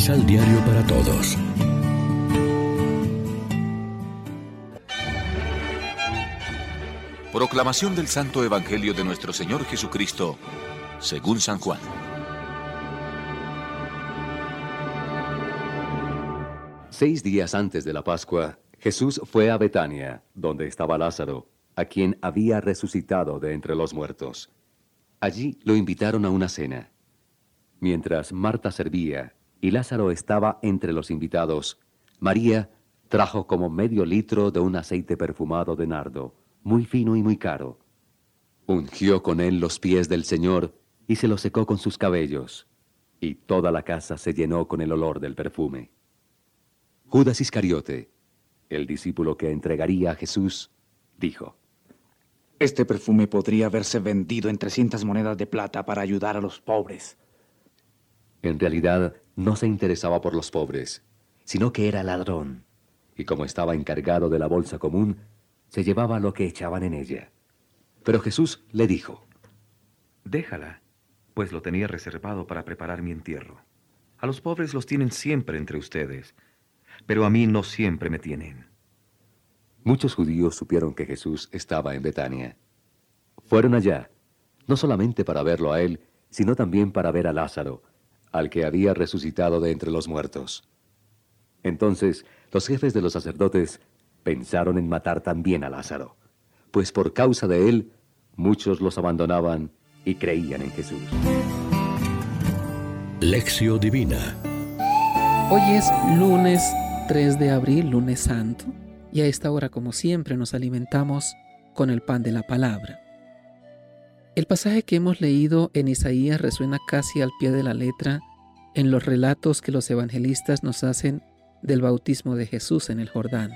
Misal Diario para Todos. Proclamación del Santo Evangelio de nuestro Señor Jesucristo, según San Juan. Seis días antes de la Pascua, Jesús fue a Betania, donde estaba Lázaro, a quien había resucitado de entre los muertos. Allí lo invitaron a una cena. Mientras Marta servía y Lázaro estaba entre los invitados, María trajo como medio litro de un aceite perfumado de nardo, muy fino y muy caro. Ungió con él los pies del Señor y se los secó con sus cabellos, y toda la casa se llenó con el olor del perfume. Judas Iscariote, el discípulo que entregaría a Jesús, dijo, Este perfume podría haberse vendido en 300 monedas de plata para ayudar a los pobres. En realidad no se interesaba por los pobres, sino que era ladrón, y como estaba encargado de la bolsa común, se llevaba lo que echaban en ella. Pero Jesús le dijo, Déjala, pues lo tenía reservado para preparar mi entierro. A los pobres los tienen siempre entre ustedes, pero a mí no siempre me tienen. Muchos judíos supieron que Jesús estaba en Betania. Fueron allá, no solamente para verlo a él, sino también para ver a Lázaro, al que había resucitado de entre los muertos. Entonces los jefes de los sacerdotes pensaron en matar también a Lázaro, pues por causa de él muchos los abandonaban y creían en Jesús. Lección Divina Hoy es lunes 3 de abril, lunes santo, y a esta hora como siempre nos alimentamos con el pan de la palabra. El pasaje que hemos leído en Isaías resuena casi al pie de la letra en los relatos que los evangelistas nos hacen del bautismo de Jesús en el Jordán.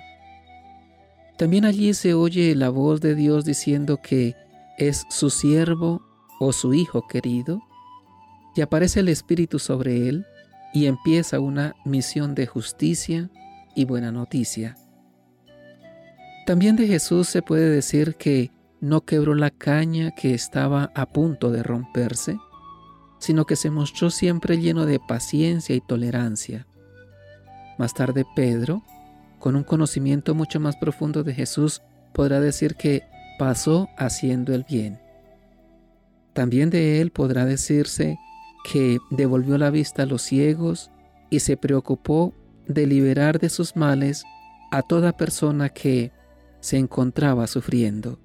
También allí se oye la voz de Dios diciendo que es su siervo o su hijo querido, y aparece el Espíritu sobre él y empieza una misión de justicia y buena noticia. También de Jesús se puede decir que no quebró la caña que estaba a punto de romperse, sino que se mostró siempre lleno de paciencia y tolerancia. Más tarde Pedro, con un conocimiento mucho más profundo de Jesús, podrá decir que pasó haciendo el bien. También de él podrá decirse que devolvió la vista a los ciegos y se preocupó de liberar de sus males a toda persona que se encontraba sufriendo.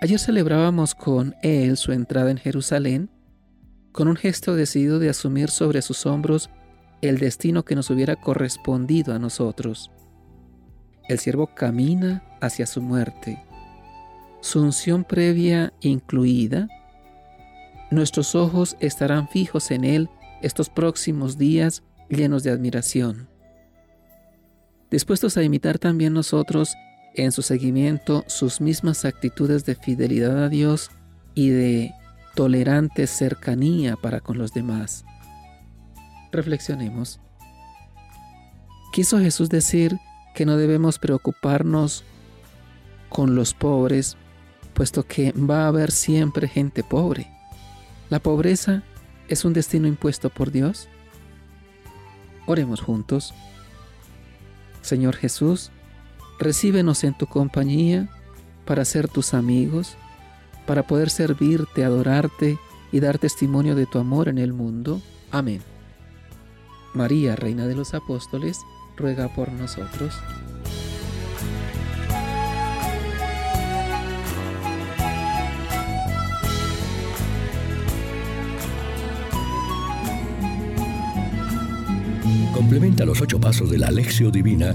Ayer celebrábamos con él su entrada en Jerusalén, con un gesto decidido de asumir sobre sus hombros el destino que nos hubiera correspondido a nosotros. El siervo camina hacia su muerte. Su unción previa incluida, nuestros ojos estarán fijos en él estos próximos días llenos de admiración. Dispuestos a imitar también nosotros en su seguimiento sus mismas actitudes de fidelidad a Dios y de tolerante cercanía para con los demás. Reflexionemos. Quiso Jesús decir que no debemos preocuparnos con los pobres, puesto que va a haber siempre gente pobre. La pobreza es un destino impuesto por Dios. Oremos juntos. Señor Jesús, recíbenos en tu compañía para ser tus amigos, para poder servirte, adorarte y dar testimonio de tu amor en el mundo. Amén. María, Reina de los Apóstoles, ruega por nosotros. Complementa los ocho pasos de la Alexio Divina